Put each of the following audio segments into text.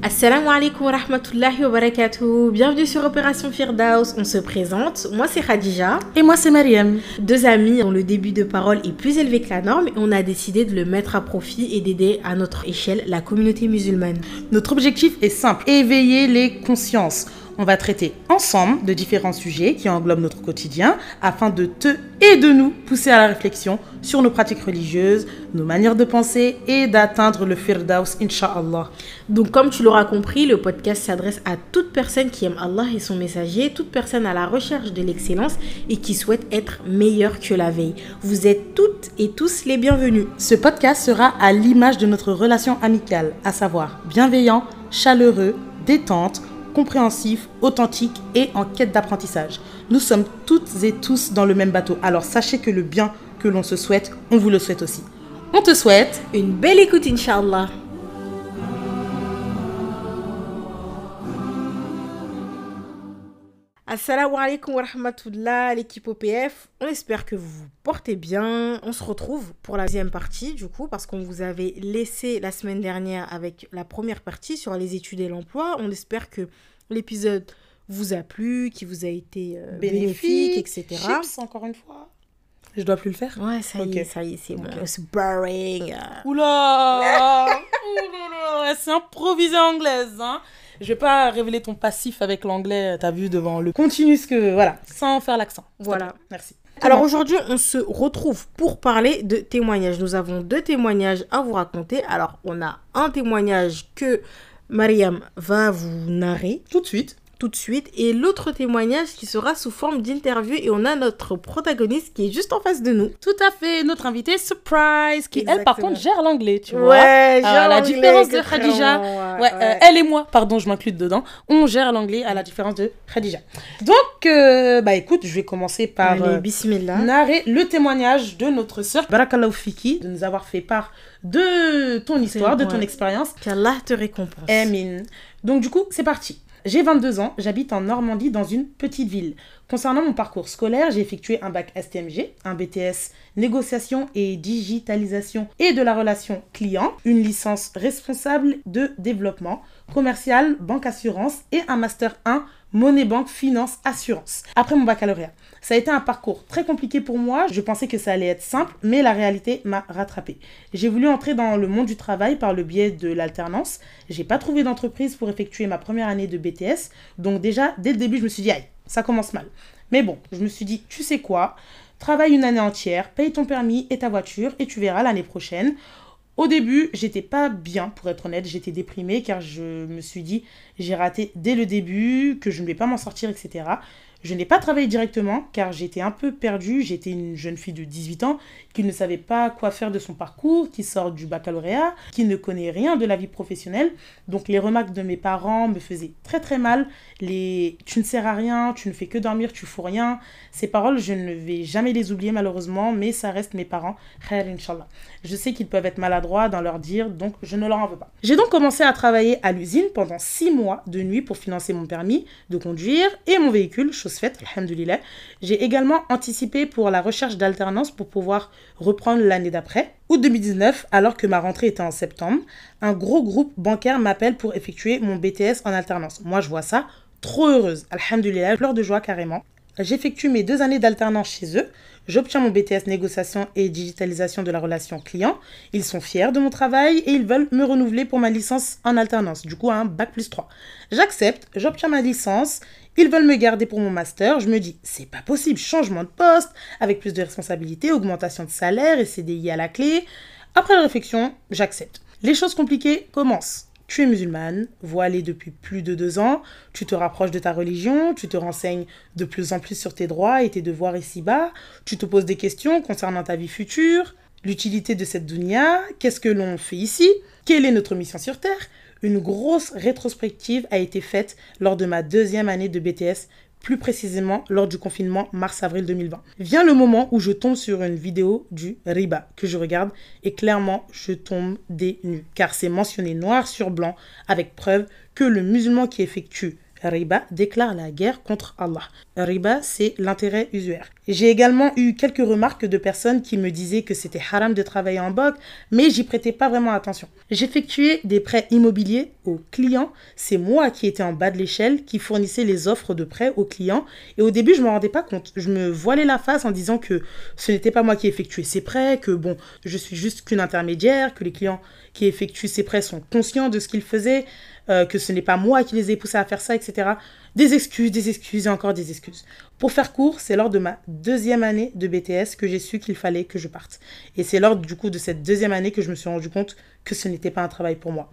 Assalamu alaikum wa rahmatullahi wa barakatuh. Bienvenue sur Opération Firdaus. On se présente. Moi, c'est Khadija. Et moi, c'est Mariam. Deux amis dont le début de parole est plus élevé que la norme et on a décidé de le mettre à profit et d'aider à notre échelle la communauté musulmane. Notre objectif est simple éveiller les consciences on va traiter ensemble de différents sujets qui englobent notre quotidien afin de te et de nous pousser à la réflexion sur nos pratiques religieuses, nos manières de penser et d'atteindre le Firdaus, Inch'Allah. Donc, comme tu l'auras compris, le podcast s'adresse à toute personne qui aime Allah et son messager, toute personne à la recherche de l'excellence et qui souhaite être meilleure que la veille. Vous êtes toutes et tous les bienvenus. Ce podcast sera à l'image de notre relation amicale, à savoir bienveillant, chaleureux, détente, compréhensif, authentique et en quête d'apprentissage. Nous sommes toutes et tous dans le même bateau, alors sachez que le bien que l'on se souhaite, on vous le souhaite aussi. On te souhaite une belle écoute, Inch'Allah. Assalamu alaikum wa rahmatullah, l'équipe OPF. On espère que vous vous portez bien. On se retrouve pour la deuxième partie, du coup, parce qu'on vous avait laissé la semaine dernière avec la première partie sur les études et l'emploi. On espère que l'épisode vous a plu, qu'il vous a été euh, bénéfique, etc. Chips, encore une fois. Je dois plus le faire Ouais, ça y est, ça y est, c'est bon. C'est boring. Oula C'est improvisé anglaise, hein je vais pas révéler ton passif avec l'anglais, t'as vu, devant le. Continue ce que. Voilà, sans faire l'accent. Voilà. Merci. Alors aujourd'hui, on se retrouve pour parler de témoignages. Nous avons deux témoignages à vous raconter. Alors, on a un témoignage que Mariam va vous narrer tout de suite tout de suite. Et l'autre témoignage qui sera sous forme d'interview. Et on a notre protagoniste qui est juste en face de nous. Tout à fait, notre invité surprise, qui elle par contre gère l'anglais, tu vois. Ouais, à la différence de Khadija. Ouais, euh, elle et moi, pardon, je m'inclus dedans. On gère l'anglais à la différence de Khadija. Donc, euh, bah écoute, je vais commencer par Allez, euh, narrer le témoignage de notre sœur Barakallahu Fiki, de nous avoir fait part de ton histoire, de ton expérience. Qu'Allah te récompense. Amin. Donc du coup, c'est parti. J'ai 22 ans, j'habite en Normandie dans une petite ville. Concernant mon parcours scolaire, j'ai effectué un bac STMG, un BTS négociation et digitalisation et de la relation client, une licence responsable de développement commercial, banque assurance et un master 1 monnaie banque finance assurance. Après mon baccalauréat, ça a été un parcours très compliqué pour moi. Je pensais que ça allait être simple, mais la réalité m'a rattrapé. J'ai voulu entrer dans le monde du travail par le biais de l'alternance. J'ai pas trouvé d'entreprise pour effectuer ma première année de BTS. Donc déjà, dès le début, je me suis dit, aïe, ça commence mal. Mais bon, je me suis dit, tu sais quoi? Travaille une année entière, paye ton permis et ta voiture et tu verras l'année prochaine. Au début, j'étais pas bien, pour être honnête, j'étais déprimée car je me suis dit, j'ai raté dès le début, que je ne vais pas m'en sortir, etc. Je n'ai pas travaillé directement car j'étais un peu perdue. J'étais une jeune fille de 18 ans qui ne savait pas quoi faire de son parcours, qui sort du baccalauréat, qui ne connaît rien de la vie professionnelle. Donc les remarques de mes parents me faisaient très très mal. Les tu ne sers à rien, tu ne fais que dormir, tu fous rien. Ces paroles, je ne vais jamais les oublier malheureusement, mais ça reste mes parents. Je sais qu'ils peuvent être maladroits dans leur dire, donc je ne leur en veux pas. J'ai donc commencé à travailler à l'usine pendant 6 mois de nuit pour financer mon permis de conduire et mon véhicule, alhamdoulilah. J'ai également anticipé pour la recherche d'alternance pour pouvoir reprendre l'année d'après. Août 2019, alors que ma rentrée était en septembre, un gros groupe bancaire m'appelle pour effectuer mon BTS en alternance. Moi, je vois ça trop heureuse. Alhamdulillah, pleure de joie carrément. J'effectue mes deux années d'alternance chez eux. J'obtiens mon BTS négociation et digitalisation de la relation client. Ils sont fiers de mon travail et ils veulent me renouveler pour ma licence en alternance, du coup un bac plus 3. J'accepte, j'obtiens ma licence, ils veulent me garder pour mon master. Je me dis, c'est pas possible, changement de poste, avec plus de responsabilités, augmentation de salaire et CDI à la clé. Après la réflexion, j'accepte. Les choses compliquées commencent tu es musulmane, voilée depuis plus de deux ans, tu te rapproches de ta religion, tu te renseignes de plus en plus sur tes droits et tes devoirs ici-bas, tu te poses des questions concernant ta vie future, l'utilité de cette dunya, qu'est-ce que l'on fait ici, quelle est notre mission sur Terre. Une grosse rétrospective a été faite lors de ma deuxième année de BTS plus précisément lors du confinement mars-avril 2020. Vient le moment où je tombe sur une vidéo du riba que je regarde et clairement je tombe des nues car c'est mentionné noir sur blanc avec preuve que le musulman qui effectue riba déclare la guerre contre Allah. Riba, c'est l'intérêt usuaire. J'ai également eu quelques remarques de personnes qui me disaient que c'était haram de travailler en banque, mais j'y prêtais pas vraiment attention. J'effectuais des prêts immobiliers aux clients. C'est moi qui étais en bas de l'échelle, qui fournissais les offres de prêts aux clients. Et au début, je me rendais pas compte. Je me voilais la face en disant que ce n'était pas moi qui effectuais ces prêts, que bon, je suis juste qu'une intermédiaire, que les clients qui effectuent ces prêts sont conscients de ce qu'ils faisaient, euh, que ce n'est pas moi qui les ai poussés à faire ça, etc. Des excuses, des excuses et encore des excuses. Pour faire court, c'est lors de ma deuxième année de BTS que j'ai su qu'il fallait que je parte. Et c'est lors du coup de cette deuxième année que je me suis rendu compte que ce n'était pas un travail pour moi.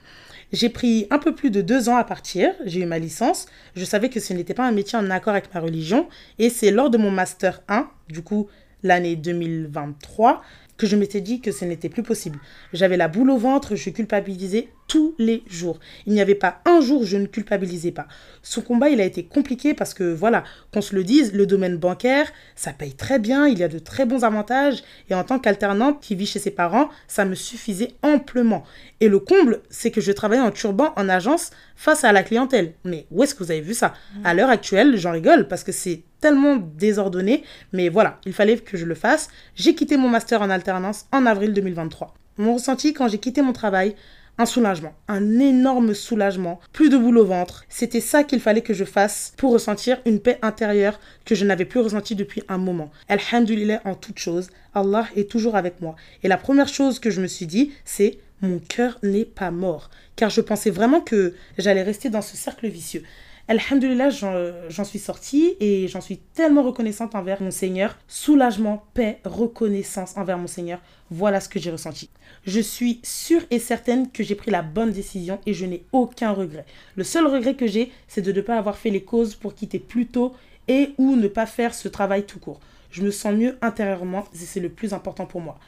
J'ai pris un peu plus de deux ans à partir, j'ai eu ma licence, je savais que ce n'était pas un métier en accord avec ma religion, et c'est lors de mon master 1, du coup l'année 2023, que je m'étais dit que ce n'était plus possible. J'avais la boule au ventre, je culpabilisais tous les jours. Il n'y avait pas un jour où je ne culpabilisais pas. Son combat, il a été compliqué parce que, voilà, qu'on se le dise, le domaine bancaire, ça paye très bien, il y a de très bons avantages. Et en tant qu'alternante qui vit chez ses parents, ça me suffisait amplement. Et le comble, c'est que je travaillais en turban en agence face à la clientèle. Mais où est-ce que vous avez vu ça? À l'heure actuelle, j'en rigole parce que c'est tellement désordonné. Mais voilà, il fallait que je le fasse. J'ai quitté mon master en alternance en avril 2023. Mon ressenti quand j'ai quitté mon travail, un soulagement, un énorme soulagement, plus de boule au ventre. C'était ça qu'il fallait que je fasse pour ressentir une paix intérieure que je n'avais plus ressentie depuis un moment. Alhamdulillah en toute chose, Allah est toujours avec moi. Et la première chose que je me suis dit, c'est mon cœur n'est pas mort. Car je pensais vraiment que j'allais rester dans ce cercle vicieux. Alhamdulillah, j'en suis sortie et j'en suis tellement reconnaissante envers mon Seigneur. Soulagement, paix, reconnaissance envers mon Seigneur. Voilà ce que j'ai ressenti. Je suis sûre et certaine que j'ai pris la bonne décision et je n'ai aucun regret. Le seul regret que j'ai, c'est de ne pas avoir fait les causes pour quitter plus tôt et ou ne pas faire ce travail tout court. Je me sens mieux intérieurement et c'est le plus important pour moi.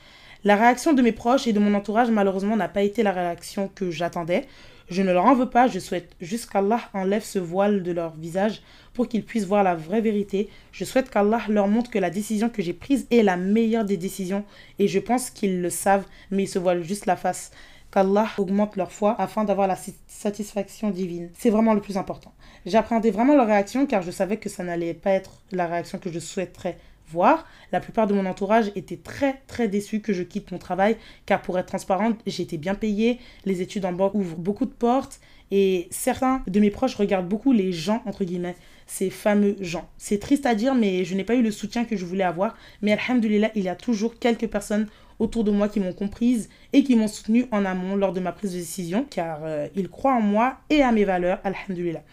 La réaction de mes proches et de mon entourage, malheureusement, n'a pas été la réaction que j'attendais. Je ne leur en veux pas, je souhaite juste qu'Allah enlève ce voile de leur visage pour qu'ils puissent voir la vraie vérité. Je souhaite qu'Allah leur montre que la décision que j'ai prise est la meilleure des décisions et je pense qu'ils le savent, mais ils se voilent juste la face. Qu'Allah augmente leur foi afin d'avoir la satisfaction divine. C'est vraiment le plus important. J'appréhendais vraiment leur réaction car je savais que ça n'allait pas être la réaction que je souhaiterais voir. La plupart de mon entourage était très très déçu que je quitte mon travail car pour être transparente, j'étais bien payée, les études en banque ouvrent beaucoup de portes et certains de mes proches regardent beaucoup les gens entre guillemets, ces fameux gens. C'est triste à dire mais je n'ai pas eu le soutien que je voulais avoir, mais alhamdulillah, il y a toujours quelques personnes autour de moi qui m'ont comprise et qui m'ont soutenu en amont lors de ma prise de décision car euh, ils croient en moi et à mes valeurs, alhamdulillah.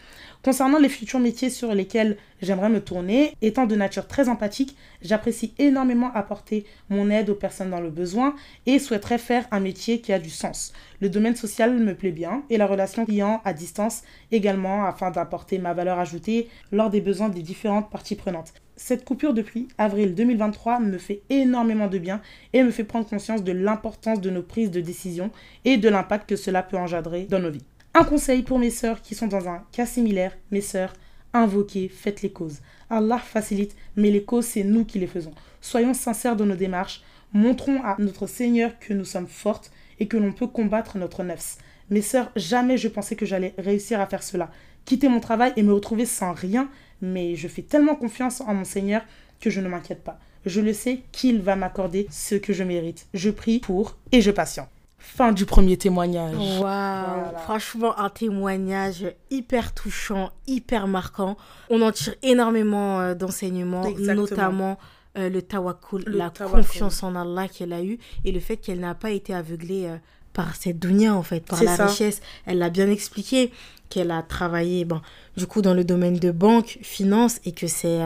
Concernant les futurs métiers sur lesquels j'aimerais me tourner, étant de nature très empathique, j'apprécie énormément apporter mon aide aux personnes dans le besoin et souhaiterais faire un métier qui a du sens. Le domaine social me plaît bien et la relation client à distance également afin d'apporter ma valeur ajoutée lors des besoins des différentes parties prenantes. Cette coupure depuis avril 2023 me fait énormément de bien et me fait prendre conscience de l'importance de nos prises de décision et de l'impact que cela peut engendrer dans nos vies. Un conseil pour mes sœurs qui sont dans un cas similaire, mes sœurs, invoquez, faites les causes. Allah facilite, mais les causes, c'est nous qui les faisons. Soyons sincères dans nos démarches, montrons à notre Seigneur que nous sommes fortes et que l'on peut combattre notre nefs. Mes sœurs, jamais je pensais que j'allais réussir à faire cela. Quitter mon travail et me retrouver sans rien, mais je fais tellement confiance en mon Seigneur que je ne m'inquiète pas. Je le sais qu'il va m'accorder ce que je mérite. Je prie pour et je patiente. Fin du premier témoignage. Waouh, franchement un témoignage hyper touchant, hyper marquant. On en tire énormément euh, d'enseignements, notamment euh, le tawakkul, la confiance en Allah qu'elle a eue et le fait qu'elle n'a pas été aveuglée euh, par cette dunya en fait, par la richesse. Elle l'a bien expliqué qu'elle a travaillé bon, du coup dans le domaine de banque, finance et que c'est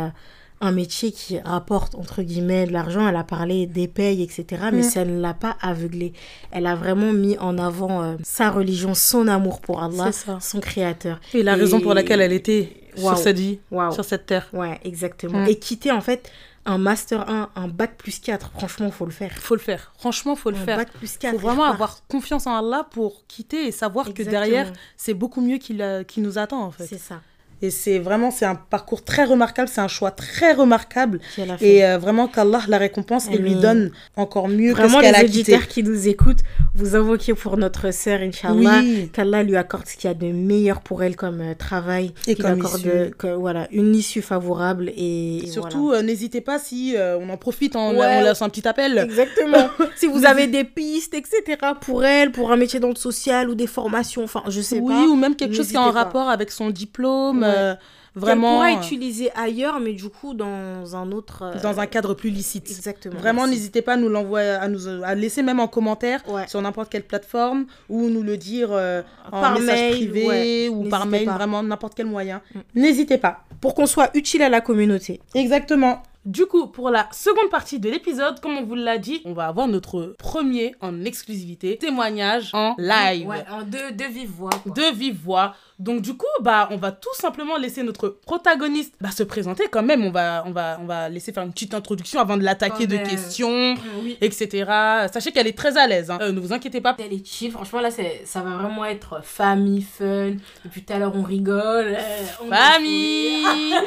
un métier qui rapporte entre guillemets de l'argent. Elle a parlé des payes, etc. Mais mm. ça ne l'a pas aveuglée. Elle a vraiment mis en avant euh, sa religion, son amour pour Allah, son créateur. Et la raison pour laquelle elle était sur cette vie, sur cette terre. Ouais, exactement. Mm. Et quitter en fait un master 1, un bac plus 4, franchement, faut le faire. Faut le faire. Franchement, faut le un faire. Bac plus 4. Faut vraiment avoir confiance en Allah pour quitter et savoir que derrière, c'est beaucoup mieux qui, qui nous attend en fait. C'est ça. Et c'est vraiment, c'est un parcours très remarquable, c'est un choix très remarquable. Et euh, vraiment qu'Allah la récompense et lui donne encore mieux Vraiment, que ce qu'elle les a quitté. auditeurs qui nous écoutent, vous invoquez pour notre sœur, Inch'Allah. Oui, Qu'Allah lui accorde ce qu'il y a de meilleur pour elle comme euh, travail. Et qu'il accorde issue. que, voilà, une issue favorable. Et, et surtout, euh, n'hésitez pas si euh, on en profite en, Ouais. en laissant un petit appel. Exactement. si vous avez des pistes, etc., pour elle, pour un métier dans le social ou des formations, enfin, je sais oui, pas. ou même quelque chose qui est en pas. rapport avec son diplôme. Ouais. euh, vraiment pourra euh, utiliser ailleurs, mais du coup, dans un autre. euh, dans un cadre plus licite. Exactement. Vraiment, n'hésitez pas à nous l'envoyer, à nous à laisser même en commentaire Ouais. sur n'importe quelle plateforme ou nous le dire euh, en Par message mail, privé ouais. ou par mail, pas. vraiment n'importe quel moyen. Mm. N'hésitez pas. Pour qu'on soit utile à la communauté. Exactement. Du coup, pour la seconde partie de l'épisode, comme on vous l'a dit, on va avoir notre premier en exclusivité témoignage en live. Ouais, en deux, deux vives voix. quoi. de vive voix. Donc du coup, bah, on va tout simplement laisser notre protagoniste bah, se présenter quand même. On va, on va, on va laisser faire une petite introduction avant de l'attaquer de questions, Oui. etc. Sachez qu'elle est très à l'aise. hein. Euh, ne vous inquiétez pas. Elle est chill, franchement là ça va vraiment être famille, fun. Depuis tout à l'heure on rigole. euh, on Famille.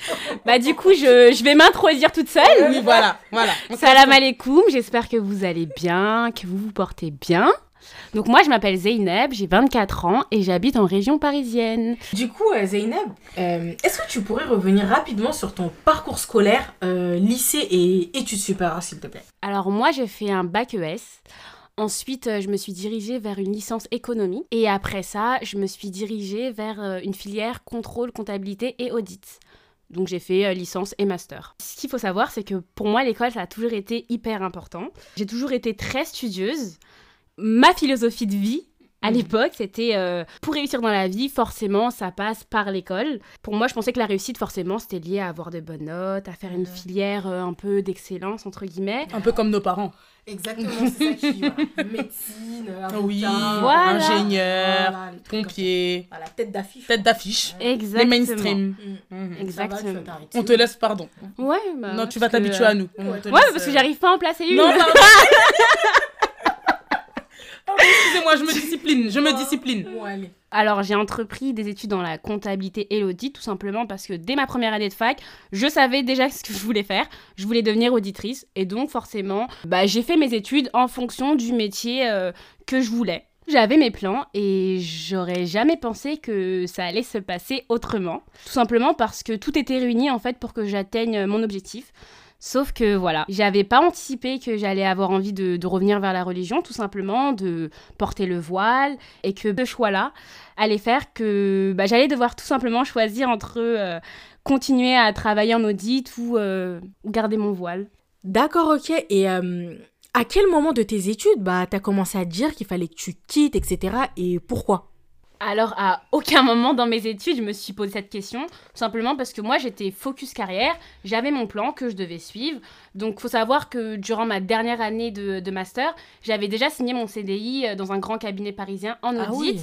Bah du coup, je, je vais m'introduire toute seule. oui, voilà, voilà. Salam alaikum, j'espère que vous allez bien, que vous vous portez bien. Donc moi, je m'appelle Zeynep, j'ai 24 ans et j'habite en région parisienne. Du coup euh, Zeynep, euh, est-ce que tu pourrais revenir rapidement sur ton parcours scolaire, euh, lycée et études supérieures s'il te plaît? Alors moi, j'ai fait un bac ES. Ensuite, je me suis dirigée vers une licence économie. Et après ça, je me suis dirigée vers une filière contrôle, comptabilité et audit. Donc j'ai fait euh, licence et master. Ce qu'il faut savoir, c'est que pour moi, l'école, ça a toujours été hyper important. J'ai toujours été très studieuse. Ma philosophie de vie, à Mhm. l'époque, c'était euh, pour réussir dans la vie, forcément, ça passe par l'école. Pour moi, je pensais que la réussite, forcément, c'était lié à avoir de bonnes notes, à faire une filière euh, un peu d'excellence, entre guillemets. Un peu comme nos parents. Exactement, c'est ça qui voilà. médecine, avocat, Oui, Voilà. ingénieur, voilà, pompier, Voilà, tête d'affiche. tête d'affiche, Exactement. les mainstream. Mm. Mhm. Va, tu Exactement. On te laisse pardon. Ouais, bah non, tu vas que, t'habituer à nous. Ouais. te Ouais, laisse, parce que j'arrive pas à en placer une. Non, Excusez-moi, je me discipline, je me discipline. Bon, allez. Alors, j'ai entrepris des études dans la comptabilité et l'audit, tout simplement parce que dès ma première année de fac, je savais déjà ce que je voulais faire. Je voulais devenir auditrice. Et donc, forcément, bah, j'ai fait mes études en fonction du métier euh, que je voulais. J'avais mes plans et j'aurais jamais pensé que ça allait se passer autrement. Tout simplement parce que tout était réuni en fait pour que j'atteigne mon objectif. Sauf que voilà, j'avais pas anticipé que j'allais avoir envie de, revenir vers la religion, tout simplement, de porter le voile, et que ce choix-là allait faire que bah, j'allais devoir tout simplement choisir entre euh, continuer à travailler en audit ou, euh, ou garder mon voile. D'accord, ok. Et euh, à quel moment de tes études, bah, t'as commencé à dire qu'il fallait que tu quittes, etc. Et pourquoi? Alors, à aucun moment dans mes études, je me suis posé cette question, tout simplement parce que moi, j'étais focus carrière, j'avais mon plan que je devais suivre. Donc, faut savoir que durant ma dernière année de, de master, j'avais déjà signé mon CDI euh, dans un grand cabinet parisien en Ah audit, oui.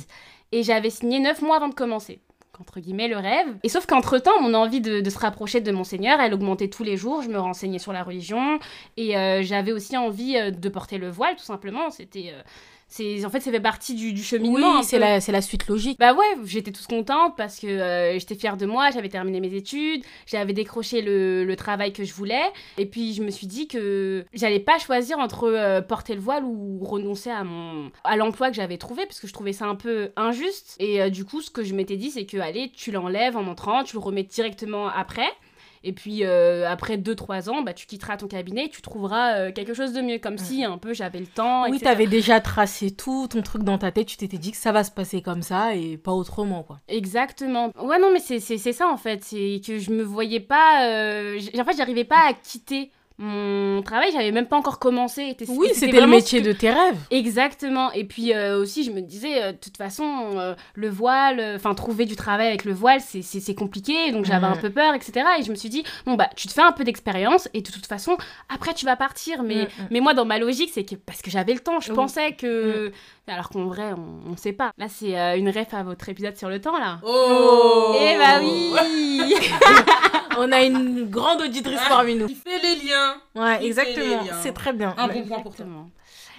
et j'avais signé neuf mois avant de commencer. Entre guillemets, le rêve. Et sauf qu'entre-temps, mon envie de, de se rapprocher de mon Seigneur, elle augmentait tous les jours. Je me renseignais sur la religion. Et euh, j'avais aussi envie euh, de porter le voile, tout simplement. C'était. euh, c'est en fait, ça fait partie du, du cheminement. Oui, c'est la, c'est la suite logique. Bah ouais, j'étais toute contente parce que euh, j'étais fière de moi, j'avais terminé mes études, j'avais décroché le, le travail que je voulais. Et puis je me suis dit que j'allais pas choisir entre euh, porter le voile ou renoncer à mon à l'emploi que j'avais trouvé parce que je trouvais ça un peu injuste. Et euh, du coup, ce que je m'étais dit, c'est que allez, tu l'enlèves en entrant, tu le remets directement après. Et puis euh, après 2-3 ans, bah, tu quitteras ton cabinet, tu trouveras euh, quelque chose de mieux. Comme si un peu j'avais le temps. Oui, t'avais déjà tracé tout ton truc dans ta tête, tu t'étais dit que ça va se passer comme ça et pas autrement, quoi. Exactement. Ouais, non, mais c'est ça en fait. C'est que je me voyais pas. euh, En fait, j'arrivais pas à quitter mon travail. J'avais même pas encore commencé. Oui, c'était le métier que- de tes rêves. Exactement. Et puis euh, aussi, je me disais, euh, de toute façon, euh, le voile, euh, enfin, trouver du travail avec le voile, c'est- compliqué. Donc j'avais un peu peur, etc. Et je me suis dit, bon, bah, tu te fais un peu d'expérience et de toute façon, après, tu vas partir. Mais, Mhm. mais moi, dans ma logique, c'est que parce que j'avais le temps, je pensais que. Alors qu'en vrai, on, on sait pas. Là, c'est euh, une ref à votre épisode sur le temps, là. Oh Eh bah oui On a une grande auditrice parmi nous. Il fait les liens. Ouais, exactement. C'est très bien. Un Ouais. bon point pour toi. Exactement.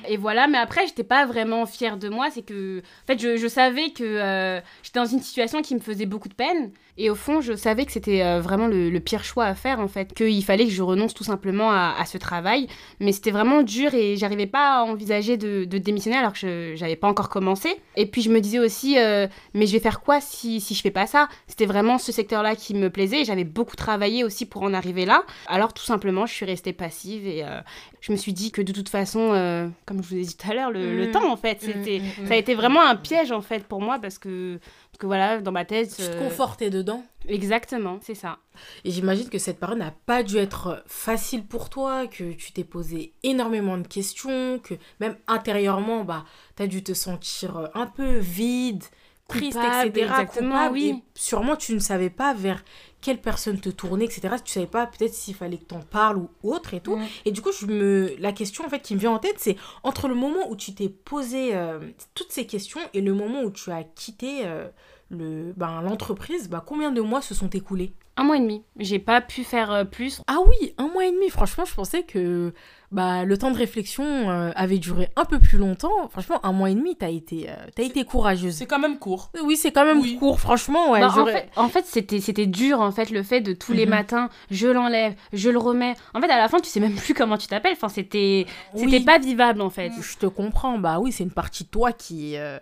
Et voilà, mais après, j'étais pas vraiment fière de moi. C'est que, en fait, je, je savais que euh, j'étais dans une situation qui me faisait beaucoup de peine. Et au fond, je savais que c'était euh, vraiment le, le pire choix à faire, en fait. Qu'il fallait que je renonce tout simplement à, à ce travail. Mais c'était vraiment dur et j'arrivais pas à envisager de, de démissionner alors que je j'avais pas encore commencé. Et puis, je me disais aussi, euh, mais je vais faire quoi si, si je fais pas ça? C'était vraiment ce secteur-là qui me plaisait et j'avais beaucoup travaillé aussi pour en arriver là. Alors, tout simplement, je suis restée passive et euh, je me suis dit que de toute façon, euh, comme je vous ai dit tout à l'heure, le, le Mm. temps, en fait, Mm, c'était, mm, mm. ça a été vraiment un piège, en fait, pour moi parce que, que voilà, dans ma tête. Tu te euh, confortais dedans. Exactement, c'est ça. Et j'imagine que cette période n'a pas dû être facile pour toi, que tu t'es posé énormément de questions, que même intérieurement, bah, tu as dû te sentir un peu vide, triste, Coupable, etc. exactement, coupable, oui. Et sûrement, tu ne savais pas vers quelle personne te tourner, etc. Tu savais pas peut-être s'il fallait que t'en parles ou autre et tout. Et du coup, je me... la question en fait qui me vient en tête, c'est entre le moment où tu t'es posé euh, toutes ces questions et le moment où tu as quitté euh, le, ben, l'entreprise, bah, combien de mois se sont écoulés? Un mois et demi. J'ai pas pu faire euh, plus. Ah oui, un mois et demi. Franchement, je pensais que bah, le temps de réflexion euh, avait duré un peu plus longtemps. Franchement, un mois et demi, t'as été, euh, t'as été courageuse. C'est quand même court. Oui, c'est quand même Oui. court, franchement. Ouais, Bah, en fait, en fait c'était, c'était dur, en fait, le fait de tous les Mhm. matins, je l'enlève, je le remets. En fait, à la fin, tu sais même plus comment tu t'appelles. Enfin, c'était, c'était Oui, pas vivable, en fait. Je te comprends. Bah oui, c'est une partie de toi qui. euh,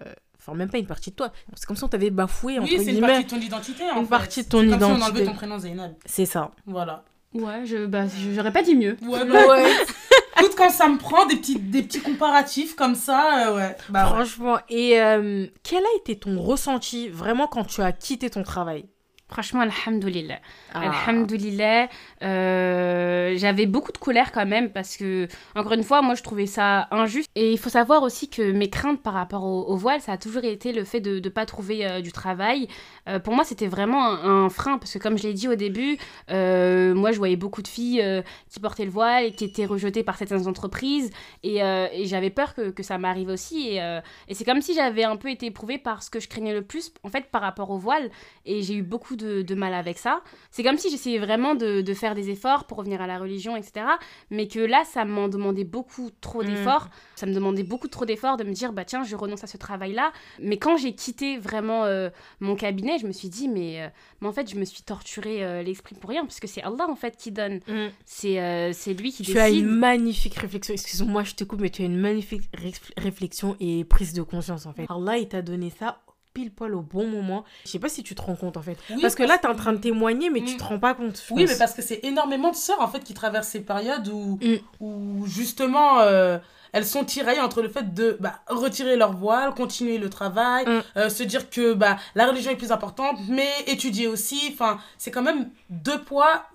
Enfin, même pas une partie de toi. C'est comme si on t'avait bafoué, entre Oui, c'est une guillemets. partie de ton identité. en Une fait. partie de ton C'est comme si on identité. enlevait ton prénom Zainab. C'est ça. Voilà. Ouais, je, bah, j'aurais pas dit mieux. Ouais, bah, Ouais, écoute, quand ça me prend des petits, des petits comparatifs comme ça, euh, ouais. Bah, ouais. franchement. Et euh, quel a été ton ressenti vraiment quand tu as quitté ton travail? Franchement, alhamdoulilah. Ah. Alhamdoulilah. Euh, J'avais beaucoup de colère quand même parce que, encore une fois, moi je trouvais ça injuste. Et il faut savoir aussi que mes craintes par rapport au, voile, ça a toujours été le fait de ne pas trouver euh, du travail. Euh, pour moi, c'était vraiment un, frein parce que, comme je l'ai dit au début, moi je voyais beaucoup de filles qui portaient le voile et qui étaient rejetées par certaines entreprises. Et, j'avais peur que, ça m'arrive aussi. Et, c'est comme si j'avais un peu été éprouvée par ce que je craignais le plus, en fait, par rapport au voile. Et j'ai eu beaucoup de, mal avec ça. C'est comme si j'essayais vraiment de, de faire des efforts pour revenir à la religion, etc. Mais que là, ça m'en demandait beaucoup trop Mm. d'efforts. Ça me demandait beaucoup trop d'efforts de me dire, bah tiens, je renonce à ce travail-là. Mais quand j'ai quitté vraiment euh, mon cabinet, je me suis dit, mais, euh, mais en fait, je me suis torturé euh, l'esprit pour rien, parce que c'est Allah, en fait, qui donne. Mm. C'est c'est lui qui Tu décide. as une magnifique réflexion. Excuse-moi, je te coupe, mais tu as une magnifique réf- réflexion et prise de conscience en fait. Allah, il t'a donné ça pile poil au bon moment. Je sais pas si tu te rends compte en fait. Oui, parce que là, t'es en train de témoigner, mais tu Mm. te rends pas compte. Oui, pense. mais parce que c'est énormément de sœurs en fait qui traversent ces périodes où, Mm. où justement euh, elles sont tiraillées entre le fait de bah, retirer leur voile, continuer le travail, Mm. euh, se dire que bah, la religion est plus importante, mais étudier aussi. Enfin, c'est quand même deux poids,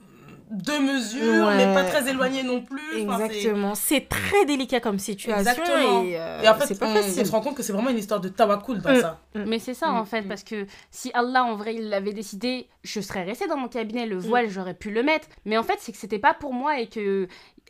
deux mesures, Ouais. mais pas très éloignées non plus. Enfin, c'est- Exactement. C'est très délicat comme situation. Exactement. Et, euh, Et en fait, c'est pas on, facile. on se rend compte que c'est vraiment une histoire de tawakkul dans Mm. ça. Mais c'est ça Mm, en fait, mm. parce que si Allah en vrai il l'avait décidé, je serais restée dans mon cabinet, Mm. le voile j'aurais pu le mettre. Mais en fait, c'est que c'était pas pour moi et que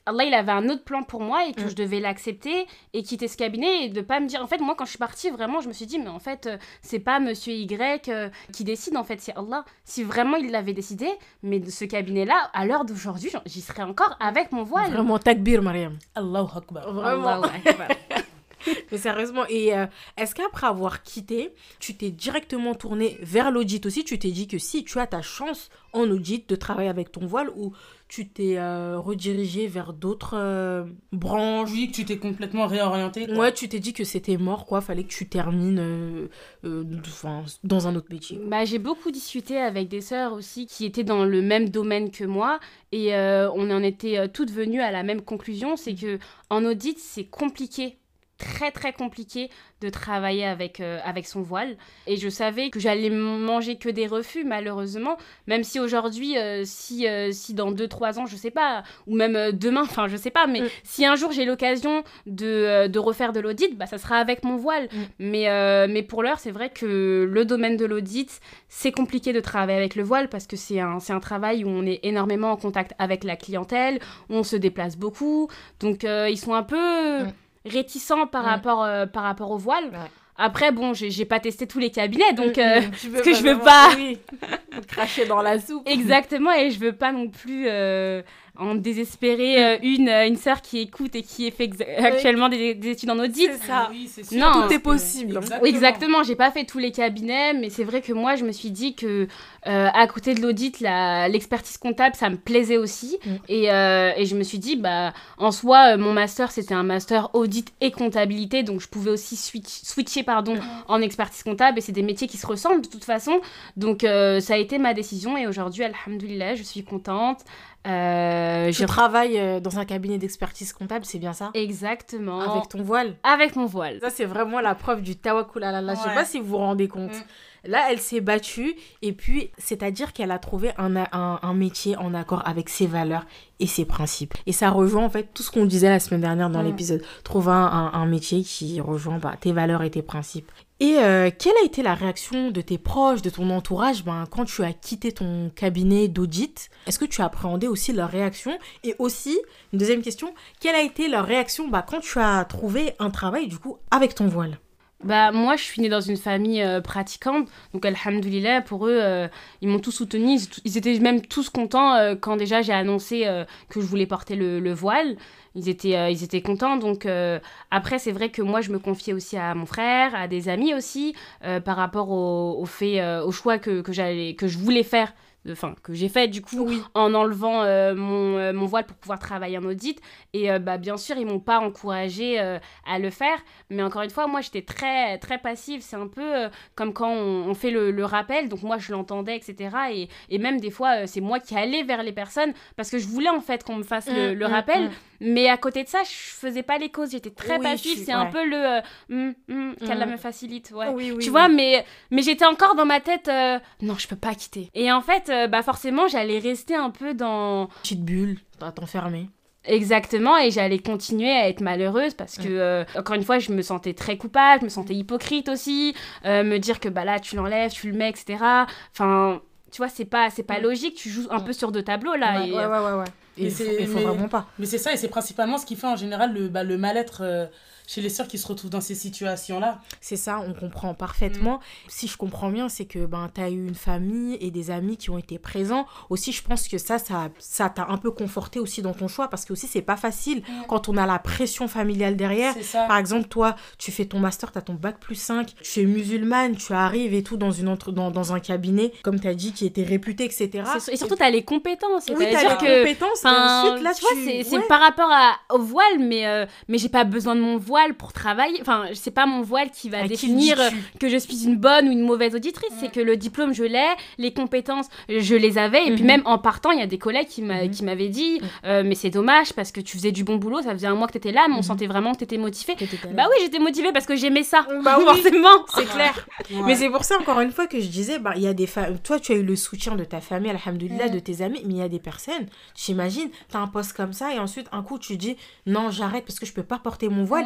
Allah il avait un autre plan pour moi et que Mm. je devais l'accepter et quitter ce cabinet et de pas me dire. En fait, moi quand je suis partie, vraiment, je me suis dit, mais en fait, euh, c'est pas monsieur Y euh, qui décide, en fait, c'est Allah. Si vraiment il l'avait décidé, mais de ce cabinet là, à l'heure d'aujourd'hui, j'y serais encore avec mon voile. Vraiment, takbir, Mariam. Allahu Akbar. Vraiment. Allahu Akbar. Mais sérieusement, et euh, est-ce qu'après avoir quitté, tu t'es directement tourné vers l'audit aussi? Tu t'es dit que si tu as ta chance en audit de travailler avec ton voile ou tu t'es euh, redirigé vers d'autres euh, branches? Oui, que tu t'es complètement réorienté. quoi. Ouais, tu t'es dit que c'était mort, quoi. Fallait que tu termines euh, euh, enfin, dans un autre métier. Bah, j'ai beaucoup discuté avec des sœurs aussi qui étaient dans le même domaine que moi et euh, on en était toutes venues à la même conclusion, c'est que en audit c'est compliqué, très très compliqué de travailler avec, euh, avec son voile et je savais que j'allais manger que des refus malheureusement, même si aujourd'hui, euh, si, euh, si dans 2-3 ans, je sais pas, ou même demain, enfin je sais pas, mais Mm. si un jour j'ai l'occasion de, de refaire de l'audit, bah, ça sera avec mon voile. Mm. Mais, mais pour l'heure, c'est vrai que le domaine de l'audit, c'est compliqué de travailler avec le voile parce que c'est un, un travail où on est énormément en contact avec la clientèle, où on se déplace beaucoup. Donc ils sont un peu Mm. Réticents par, Mm. rapport, euh, par rapport au voile. Ouais. Après, bon, j'ai pas testé tous les cabinets, donc... Mm, euh, mm, tu parce que je veux pas- oui, cracher dans la soupe. Exactement, et je veux pas non plus euh, en désespérer euh, une, une sœur qui écoute et qui fait actuellement des, des, études en audit. C'est ça. Oui, c'est Non. Tout est possible. Exactement. Oui, exactement. J'ai pas fait tous les cabinets, mais c'est vrai que moi, je me suis dit que euh, à côté de l'audit, la- l'expertise comptable, ça me plaisait aussi. Mm. Et, euh, et je me suis dit, bah, en soi, euh, mon master, c'était un master audit et comptabilité, donc je pouvais aussi switch- switcher pardon, en expertise comptable. Et c'est des métiers qui se ressemblent de toute façon. Donc euh, ça a été ma décision. Et aujourd'hui, alhamdoulilah, je suis contente. Euh, Je travaille euh, dans un cabinet d'expertise comptable, c'est bien ça? Exactement. Avec ton voile? Avec mon voile. Ça, c'est vraiment la preuve du tawakkul à Allah. Je sais Ouais. pas si vous vous rendez compte. Mm. Là, elle s'est battue et puis, c'est-à-dire qu'elle a trouvé un, un, un métier en accord avec ses valeurs et ses principes. Et ça rejoint en fait tout ce qu'on disait la semaine dernière dans Mm. l'épisode. Trouver un, un- un métier qui rejoint bah, tes valeurs et tes principes. Et euh, quelle a été la réaction de tes proches, de ton entourage ben, quand tu as quitté ton cabinet d'audit? Est-ce que tu as appréhendé aussi leur réaction? Et aussi, une deuxième question, quelle a été leur réaction bah, quand tu as trouvé un travail du coup avec ton voile? Bah, moi, je suis née dans une famille euh, pratiquante, donc alhamdoulilah, pour eux, euh, ils m'ont tous soutenue. Ils, étaient même tous contents euh, quand déjà j'ai annoncé que je voulais porter le, le voile. Ils étaient, ils étaient contents. Donc, après, c'est vrai que moi, je me confiais aussi à mon frère, à des amis aussi, par rapport au, au fait, au choix que, que, j'allais, que je voulais faire. Enfin, que j'ai fait du coup en enlevant euh, mon, euh, mon voile pour pouvoir travailler en audit. Et euh, bah, bien sûr, ils m'ont pas encouragé à le faire. Mais encore une fois, moi, j'étais très, très passive. C'est un peu comme quand on, on fait le, le rappel. Donc, moi, je l'entendais, etc. Et, et même des fois, c'est moi qui allais vers les personnes parce que je voulais en fait qu'on me fasse le, Mm, le mm, rappel. mm. Mais à côté de ça, je faisais pas les causes. J'étais très Oui, passive. C'est un peu le euh, hum, hum, qu'Allah Mm. me facilite. Ouais. Oui, oui, tu oui. vois, mais, mais j'étais encore dans ma tête, euh, non, je peux pas quitter. Et en fait, euh, bah forcément, j'allais rester un peu dans, Petite bulle, à t'enfermer. Exactement, et j'allais continuer à être malheureuse parce que, euh, encore une fois, je me sentais très coupable, je me sentais hypocrite aussi, euh, me dire que bah là, tu l'enlèves, tu le mets, etc. Enfin, tu vois, c'est pas, c'est pas Ouais. logique, tu joues un peu sur deux tableaux là. ouais, et, ouais, ouais, ouais, ouais. Mais Il faut, faut mais- vraiment pas. Mais c'est ça, et c'est principalement ce qui fait en général le, bah, le mal-être euh, chez les sœurs qui se retrouvent dans ces situations-là. C'est ça, on comprend parfaitement. Si je comprends bien, c'est que ben, tu as eu une famille et des amis qui ont été présents. Aussi, je pense que ça, ça ça t'a un peu conforté aussi dans ton choix parce que aussi, c'est pas facile quand on a la pression familiale derrière. Par exemple, toi, tu fais ton master, tu as ton bac plus 5, tu es musulmane, tu arrives et tout dans, une entre... dans, dans un cabinet, comme tu as dit, qui était réputé, etc. et surtout, t'as les compétences. oui, tu as les que- compétences, Enfin, ensuite, là, tu vois, c'est c'est ouais. par rapport à, au voile, mais, euh, mais j'ai pas besoin de mon voile pour travailler. Enfin, c'est pas mon voile qui va À définir euh, que je suis une bonne ou une mauvaise auditrice. C'est que le diplôme, je l'ai, les compétences, je les avais. Et puis Mhm. même en partant, il y a des collègues qui Mhm. m'avaient dit euh, Mais c'est dommage parce que tu faisais du bon boulot, ça faisait un mois que t'étais là, mais on Mhm. sentait vraiment que t'étais motivée. Bah oui, j'étais motivée parce que j'aimais ça. Bah oui. forcément. C'est clair. Ouais. Mais c'est pour ça, encore une fois, que je disais, bah, il y a des fa- toi, tu as eu le soutien de ta famille, alhamdoulilah, Mm. de tes amis, mais il y a des personnes, t'imagines, tu as un poste comme ça, et ensuite, un coup, tu dis, non, j'arrête parce que je peux pas porter mon voile.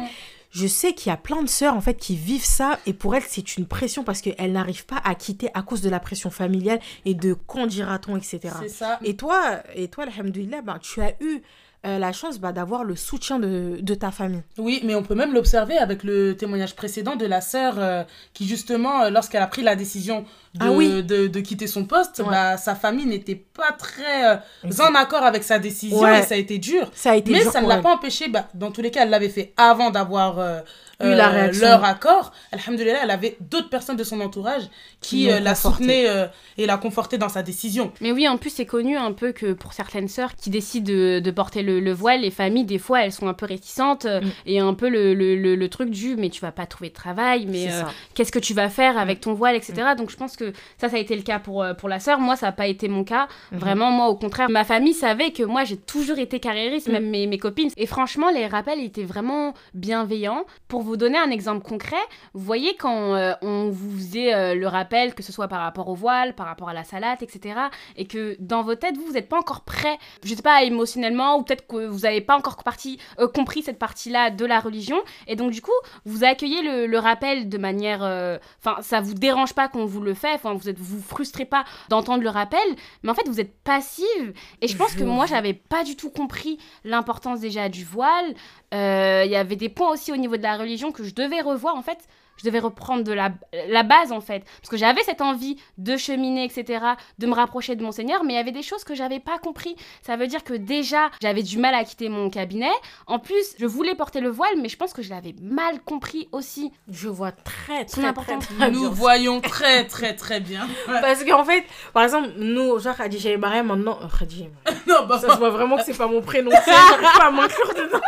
Je sais qu'il y a plein de sœurs, en fait, qui vivent ça, et pour elles, c'est une pression parce qu'elles n'arrivent pas à quitter à cause de la pression familiale et de quand dira-t-on, etc. Ça. Et toi, et toi, alhamdoulilah, bah, tu as eu euh, la chance bah, d'avoir le soutien de, de ta famille. Oui, mais on peut même l'observer avec le témoignage précédent de la sœur euh, qui, justement, euh, lorsqu'elle a pris la décision de, Ah oui. de, de quitter son poste, Ouais. bah, sa famille n'était pas très euh, en accord avec sa décision Ouais. et ça a été dur. Ça a été Mais dur ça ne l'a pas empêché, bah, dans tous les cas, elle l'avait fait avant d'avoir euh, Eu la réaction. leur accord. Alhamdulillah, elle avait d'autres personnes de son entourage Qui euh, la soutenaient euh, et la confortaient dans sa décision. Mais oui, en plus, c'est connu un peu que pour certaines sœurs qui décident de, de porter le, le voile, les familles, des fois, elles sont un peu réticentes euh, Mm. et un peu le, le, le- le truc du mais tu vas pas trouver de travail, mais euh, qu'est-ce que tu vas faire avec ton voile, etc. Donc je pense que ça, ça a été le cas pour, euh, pour la sœur. Moi, ça n'a pas été mon cas. Mhm. Vraiment, moi, au contraire, ma famille savait que moi, j'ai toujours été carriériste, Mm. même mes, mes copines. Et franchement, les rappels étaient vraiment bienveillants. Pour vous donner un exemple concret, vous voyez quand euh, on vous faisait euh, le rappel, que ce soit par rapport au voile, par rapport à la salade, etc., et que dans vos têtes, vous, vous n'êtes pas encore prêt, je sais pas, émotionnellement, ou peut-être que vous n'avez pas encore euh, compris cette partie-là de la religion, et donc du coup, vous accueillez le, le rappel de manière... Enfin, ça vous dérange pas qu'on vous le fait, enfin, vous êtes, vous frustrez pas d'entendre le rappel, mais en fait, vous êtes passive, et je pense Je que moi, j'avais pas du tout compris l'importance déjà du voile. Euh, Il y avait des points aussi au niveau de la religion que je devais revoir, en fait, je devais reprendre de la, la base en fait. Parce que j'avais cette envie de cheminer, etc., de me rapprocher de mon Seigneur, mais il y avait des choses que j'avais pas compris. Ça veut dire que déjà, j'avais du mal à quitter mon cabinet. En plus, je voulais porter le voile, mais je pense que je l'avais mal compris aussi. Je vois très, très, très, très Nous bien. voyons très très très bien. Ouais. Parce qu'en fait, par exemple, nous, genre Khadija et Mariam, maintenant. euh, Khadija. Non, bah, Ça, je vois vraiment que c'est pas mon prénom. J'arrive pas à m'inclure dedans.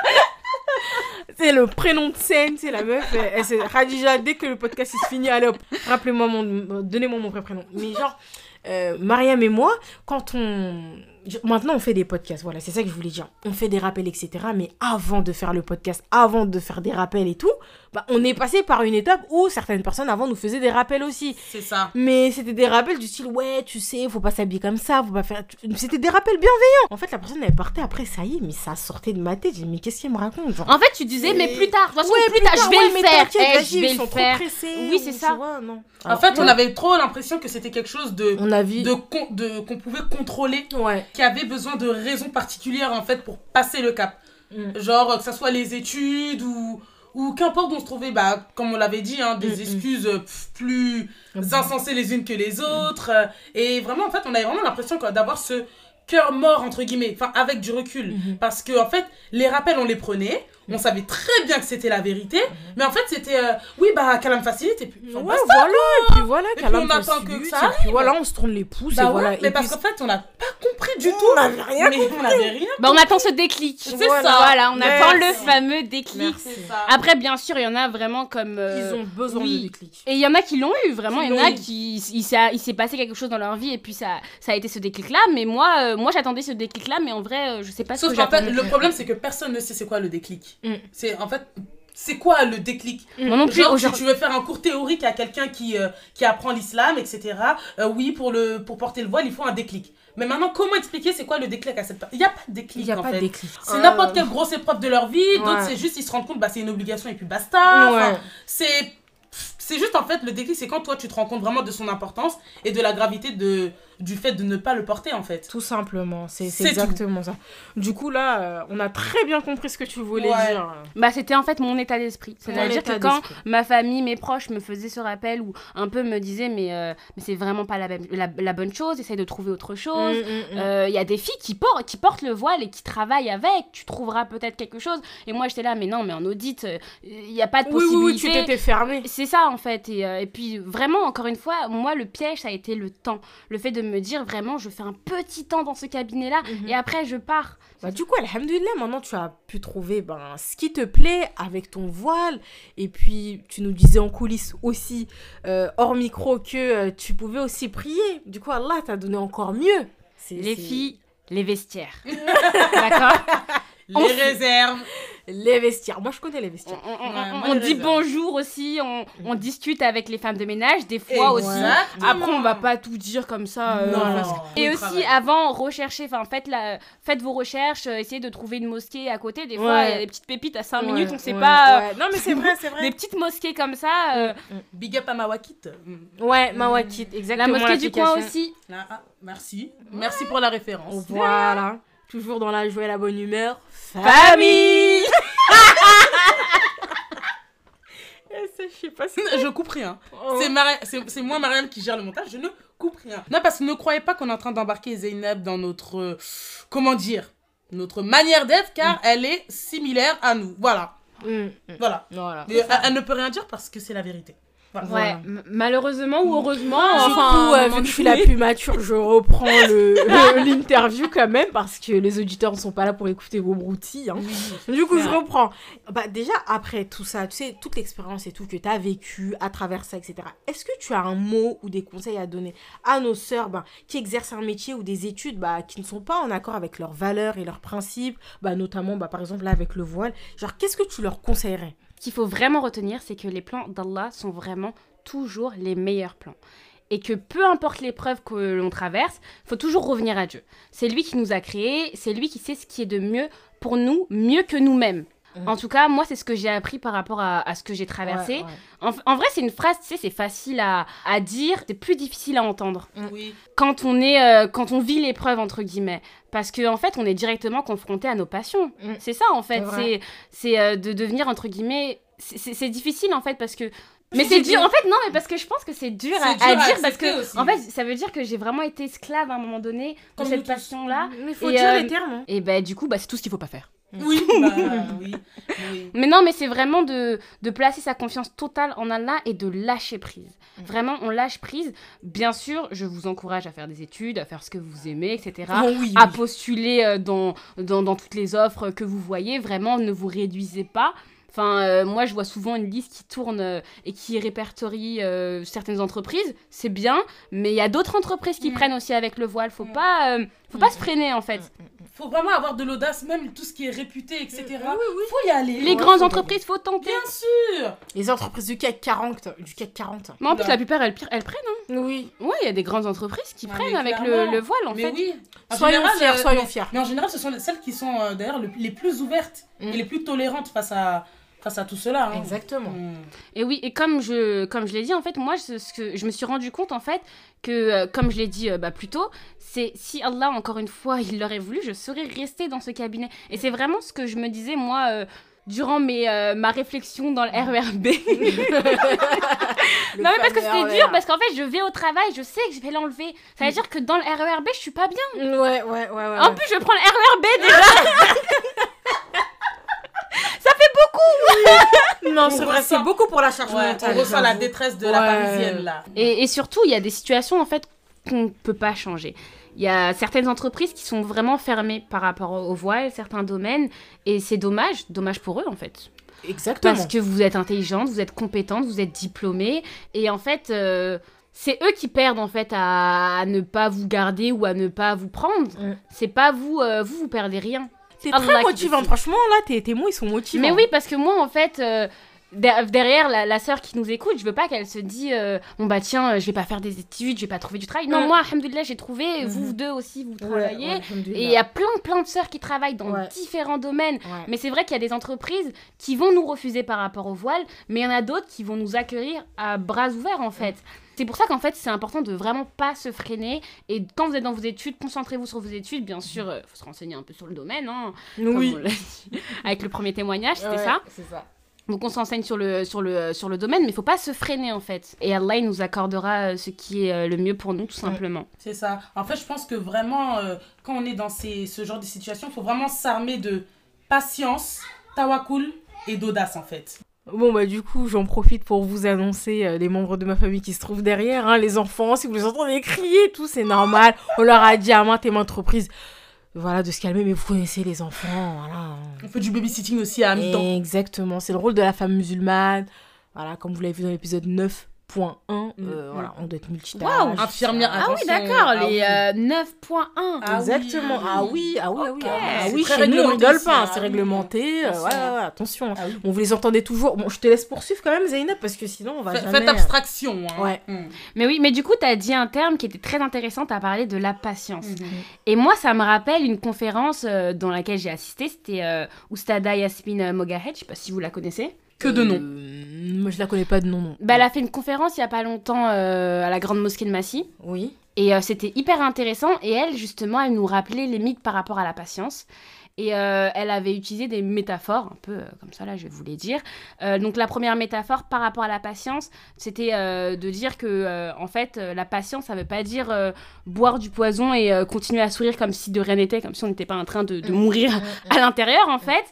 C'est le prénom de scène, c'est la meuf. Elle, Khadija, dès que le podcast il se finit, allez rappelez-moi mon. Donnez-moi mon vrai prénom. Mais genre, euh, Mariam et moi, quand on. Maintenant, on fait des podcasts, voilà, c'est ça que je voulais dire. On fait des rappels, etc. Mais avant de faire le podcast, avant de faire des rappels et tout, bah, on est passé par une étape où certaines personnes avant nous faisaient des rappels aussi. c'est ça. Mais c'était des rappels du style, ouais, tu sais, faut pas s'habiller comme ça, faut pas faire. C'était des rappels bienveillants. En fait, la personne, elle partait après, ça y est, mais ça sortait de ma tête. J'ai dit, mais qu'est-ce qu'elle me raconte genre? En fait, tu disais, mais plus tard, de toute façon, Ouais, plus tard, je vais ouais, le mais faire. t'inquiète, Eh, vas-y, je vais ils le sont trop faire. pressés, Oui, ou c'est ça. vois, non. En Alors, fait, on avait trop l'impression que c'était quelque chose de On a vu. de qu'on pouvait contrôler, Ouais. Qui avait besoin de raisons particulières en fait pour passer le cap. Mm. Genre euh, que ça soit les études ou ou qu'importe où on se trouvait, bah comme on l'avait dit, hein, des Mm, mm. excuses euh, plus insensées les unes que les autres. euh, Et vraiment, en fait, on avait vraiment l'impression d'avoir ce cœur mort entre guillemets, enfin avec du recul, Mhm. parce que en fait, les rappels on les prenait. On savait très bien que c'était la vérité, mais en fait c'était euh, oui bah me facilite et puis Ouais, basta, voilà, et puis voilà, Et puis a on attend que ça et puis voilà, on se tourne les pouces, Bah et ouais, voilà. mais et parce puis- qu'en fait, on n'a pas compris du on tout. n'avait rien mais on n'avait rien. Bah, on attend ce déclic. C'est Voilà. ça. Voilà, on attend le fameux déclic. Après, bien sûr, il y en a vraiment comme. euh, Ils ont besoin oui. de déclic. Et il y en a qui l'ont eu, vraiment. Il y en a qui. Il s'est il s'est passé quelque chose dans leur vie et puis ça, ça a été ce déclic-là. Mais moi, euh, moi j'attendais ce déclic-là, mais en vrai, je sais pas ce Sauf que qu'en fait, j'attendais. le problème, c'est que personne ne sait c'est quoi le déclic. Mm. C'est en fait, c'est quoi le déclic Moi non plus, Genre, tu, tu veux faire un cours théorique à quelqu'un qui, euh, qui apprend l'islam, etc. Euh, oui, pour, le, pour porter le voile, il faut un déclic. Mais maintenant, comment expliquer c'est quoi le déclic à cette personne Il n'y a pas de déclic, Il n'y a en pas fait. de déclic. C'est Euh, n'importe quelle grosse épreuve de leur vie. D'autres, c'est juste, ils se rendent compte, bah, c'est une obligation et puis basta. Enfin, c'est c'est juste en fait le déclic c'est quand toi tu te rends compte vraiment de son importance et de la gravité de du fait de ne pas le porter en fait Tout simplement, c'est exactement ça. Du coup, là, euh, on a très bien compris ce que tu voulais Ouais. dire. Bah, c'était en fait mon état d'esprit. C'est-à-dire que quand ma famille, mes proches me faisaient ce rappel ou un peu me disaient, mais, euh, mais c'est vraiment pas la, même- la, la bonne chose, essaye de trouver autre chose. Mm, mm, mm. Euh, Il y a des filles qui portent, qui portent le voile et qui travaillent avec. Tu trouveras peut-être quelque chose. Et moi, j'étais là, mais non, mais en audit, euh, il n'y a pas de oui, oui, possibilité. oui, tu t'étais fermé. C'est ça en fait. Et, euh, et puis vraiment, encore une fois, moi le piège ça a été le temps. Le fait de me dire vraiment, je fais un petit temps dans ce cabinet là Mhm. et après je pars. Bah, du coup, alhamdoulilah, maintenant tu as pu trouver ben, ce qui te plaît avec ton voile. Et puis, tu nous disais en coulisses aussi, euh, hors micro, que euh, tu pouvais aussi prier. Du coup, Allah t'a donné encore mieux. C'est- Les filles, les vestiaires. D'accord les On- réserves Les vestiaires. Moi, je connais les On, vestiaires. on- on- Ouais, on moi, les dit bonjour aussi, on, on discute avec les femmes de ménage, des fois aussi. Après, on va pas tout dire comme ça. euh, Non. parce- Et aussi, travail. avant, recherchez, enfin, faites, la... faites vos recherches, euh, essayez de trouver une mosquée à côté. Des fois, Ouais. il y a des petites pépites à 5 Ouais, minutes, on sait ouais, pas. euh. Non, mais c'est vrai, c'est vrai. Des petites mosquées comme ça. euh, big up à Mawakit Ouais, Mawakit, La exactement. mosquée du coin aussi. Là, ah, merci merci pour la référence Voilà. Toujours dans la joie et la bonne humeur. Famille Eh, ça, Je sais pas si. je coupe rien. Oh. c'est moi Mariam qui gère le montage je ne coupe rien. Non parce que ne croyez pas qu'on est en train d'embarquer Zeynep dans notre euh, comment dire notre manière d'être car elle est similaire à nous. Voilà. Mm, mm. voilà. Elle, elle ne peut rien dire parce que c'est la vérité Voilà. Ouais, m- malheureusement ou heureusement, Du enfin, coup, euh, vu que je suis la plus mature, je reprends le- le- l'interview quand même parce que les auditeurs ne sont pas là pour écouter vos broutilles. hein. Du coup, je reprends. Bah, déjà, après tout ça, tu sais, toute l'expérience et tout que tu as vécu à travers ça, etc., est-ce que tu as un mot ou des conseils à donner à nos sœurs bah, qui exercent un métier ou des études bah, qui ne sont pas en accord avec leurs valeurs et leurs principes, bah, notamment, bah, par exemple, là, avec le voile Genre, qu'est-ce que tu leur conseillerais? Qu'il faut vraiment retenir, c'est que les plans d'Allah sont vraiment toujours les meilleurs plans. Et que peu importe l'épreuve que l'on traverse, il faut toujours revenir à Dieu. C'est lui qui nous a créés, c'est lui qui sait ce qui est de mieux pour nous, mieux que nous-mêmes. Mhm. En tout cas, moi, c'est ce que j'ai appris par rapport à, à ce que j'ai traversé. Ouais, ouais. En, en vrai, c'est une phrase, tu sais, c'est facile à, à dire, c'est plus difficile à entendre oui quand on est, euh, quand on vit l'épreuve entre guillemets, parce qu'en en fait, on est directement confronté à nos passions. Mm. C'est ça en fait, C'est c'est euh, de devenir entre guillemets. c'est- difficile en fait parce que Mais c'est dur, en fait, non, mais parce que je pense que c'est dur, à, C'est dur à à dire parce que, aussi. en fait, ça veut dire que j'ai vraiment été esclave à un moment donné de cette passion-là. Mais faut Et, dire euh, les termes. hein. Et ben, du coup, bah, c'est tout ce qu'il faut pas faire. Oui, bah, oui. oui. Mais non, mais c'est vraiment de, de placer sa confiance totale en Allah et de lâcher prise. Mm. Vraiment, on lâche prise. Bien sûr, je vous encourage à faire des études, à faire ce que vous aimez, etc. Oh oui, à oui. postuler euh, dans, dans, dans toutes les offres que vous voyez. Vraiment, ne vous réduisez pas. Enfin, euh, moi, je vois souvent une liste qui tourne euh, et qui répertorie euh, certaines entreprises. C'est bien, mais il y a d'autres entreprises qui Mm. prennent aussi avec le voile. Faut Mm. pas, euh, faut pas Mm. se freiner, en fait. Faut vraiment avoir de l'audace, même tout ce qui est réputé, etc. Oui, oui. Faut y aller. Les Ouais, grandes faut- entreprises, faut tenter. Bien sûr. Les entreprises du CAC 40. Du CAC 40. Mais en plus, la plupart, elles, elles prennent. Oui. Ouais, il y a des grandes entreprises qui Ah, prennent avec le, voile, en mais fait. oui. En Soyons général, fiers, euh, soyons mais- fiers. Mais en général, ce sont les- celles qui sont euh, d'ailleurs le- les plus ouvertes Mm. et les plus tolérantes face à, face à tout cela. hein. Exactement. Mm. Et oui, et comme je, comme je l'ai dit, en fait, moi, ce, ce que je me suis rendu compte, en fait, que, euh, comme je l'ai dit euh, bah, plus tôt, c'est si Allah, encore une fois, il l'aurait voulu, je serais restée dans ce cabinet. Et c'est vraiment ce que je me disais, moi, euh, durant mes, euh, ma réflexion dans le RERB. non, mais parce que c'était dur, parce qu'en fait, je vais au travail, je sais que je vais l'enlever. Ça veut dire que dans le RERB, je suis pas bien. Ouais, ouais, ouais, ouais. En plus, je prends le RERB déjà. Non, On c'est vrai, c'est beaucoup pour la charge Ouais, mentale. on ressent la détresse de la parisienne là. Et, et surtout, il y a des situations en fait qu'on ne peut pas changer. Il y a certaines entreprises qui sont vraiment fermées par rapport au au voile, certains domaines, et c'est dommage, dommage pour eux en fait. Exactement. Parce que vous êtes intelligente, vous êtes compétente, vous êtes diplômée, et en fait, euh, c'est eux qui perdent en fait à, à ne pas vous garder ou à ne pas vous prendre. Mm. C'est pas vous, euh, vous, vous perdez rien. Allah très motivant. Franchement, là, tes, tes mots, ils sont motivants. Mais oui, parce que moi, en fait, euh, derrière la, la sœur qui nous écoute, je veux pas qu'elle se dise euh, bon bah tiens, euh, je vais pas faire des études, je vais pas trouver du travail. Non, Mm. moi, alhamdoulilah, j'ai trouvé. Mhm. Vous deux aussi, vous Ouais, travaillez. ouais. Et il y a plein, plein de sœurs qui travaillent dans Ouais. différents domaines. Ouais. Mais c'est vrai qu'il y a des entreprises qui vont nous refuser par rapport au voile, mais il y en a d'autres qui vont nous accueillir à bras ouverts en fait. C'est pour ça qu'en fait c'est important de vraiment pas se freiner et quand vous êtes dans vos études, concentrez-vous sur vos études. Bien sûr, il faut se renseigner un peu sur le domaine, hein, comme Oui. on l'a dit avec le premier témoignage, c'était Ouais, ça. C'est ça. Donc on s'enseigne sur le, sur, le, sur le domaine, mais il faut pas se freiner en fait. Et Allah il nous accordera euh, ce qui est euh, le mieux pour nous tout simplement. C'est ça. En fait, je pense que vraiment, euh, quand on est dans ces, ce genre de situation, il faut vraiment s'armer de patience, tawakul et d'audace en fait. Bon, bah, du coup, j'en profite pour vous annoncer euh, les membres de ma famille qui se trouvent derrière, hein, les enfants. Si vous les entendez crier, tout, c'est normal. On leur a dit à maintes et maintes reprises, voilà, de se calmer, mais vous connaissez les enfants, voilà. On fait du babysitting aussi à mi-temps. Exactement, c'est le rôle de la femme musulmane. Voilà, comme vous l'avez vu dans l'épisode 9.1, euh, Mm. voilà, on doit être multitâche. Waouh, infirmière, Ah oui d'accord, ah les oui. euh, 9.1. Ah Exactement. oui. Ah oui, ah oui, ah oui. Ah chez nous, on réglementé rigole pas, c'est réglementé. euh, Attention. ouais, ouais, ouais, attention. Ah oui. Bon, vous les entendez toujours. Bon, je te laisse poursuivre quand même, Zainab, parce que sinon, on va Faites- jamais... Faites abstraction. Hein. Ouais. Mm. Mais oui, mais du coup, tu as dit un terme qui était très intéressant, tu as parlé de la patience. Mhm. Et moi, ça me rappelle une conférence euh, dans laquelle j'ai assisté, c'était euh, Oustada Yasmine Mogahed, je sais pas si vous la connaissez. Que de nom. Euh, moi, je la connais pas de nom, non. Bah, elle a fait une conférence il y a pas longtemps euh, à la grande mosquée de Massy. Oui. Et euh, c'était hyper intéressant. Et elle, justement, elle nous rappelait les mythes par rapport à la patience. Et euh, elle avait utilisé des métaphores, un peu euh, comme ça, là, je vais vous les dire. Euh, donc, la première métaphore par rapport à la patience, c'était euh, de dire que, euh, en fait, euh, la patience, ça veut pas dire euh, boire du poison et euh, continuer à sourire comme si de rien n'était, comme si on n'était pas en train de, de mourir à l'intérieur, en fait.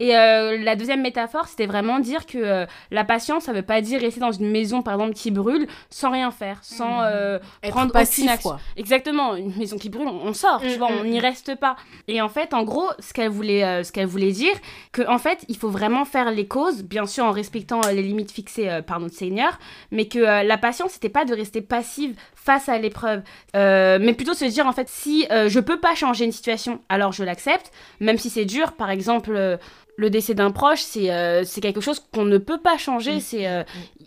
Et euh, la deuxième métaphore, c'était vraiment dire que euh, la patience, ça veut pas dire rester dans une maison, par exemple, qui brûle, sans rien faire, sans euh, Être prendre passif, aucune action. quoi. Exactement, une maison qui brûle, on sort, tu Mm, vois, mm, on n'y reste pas. Et en fait, en gros, ce qu'elle voulait, euh, ce qu'elle voulait dire, que en fait, il faut vraiment faire les causes, bien sûr en respectant euh, les limites fixées euh, par notre Seigneur, mais que euh, la patience, c'était pas de rester passive face à l'épreuve, euh, mais plutôt se dire en fait, si euh, je peux pas changer une situation, alors je l'accepte, même si c'est dur. Par exemple. Le décès d'un proche, c'est euh, c'est quelque chose qu'on ne peut pas changer. Mm. C'est euh,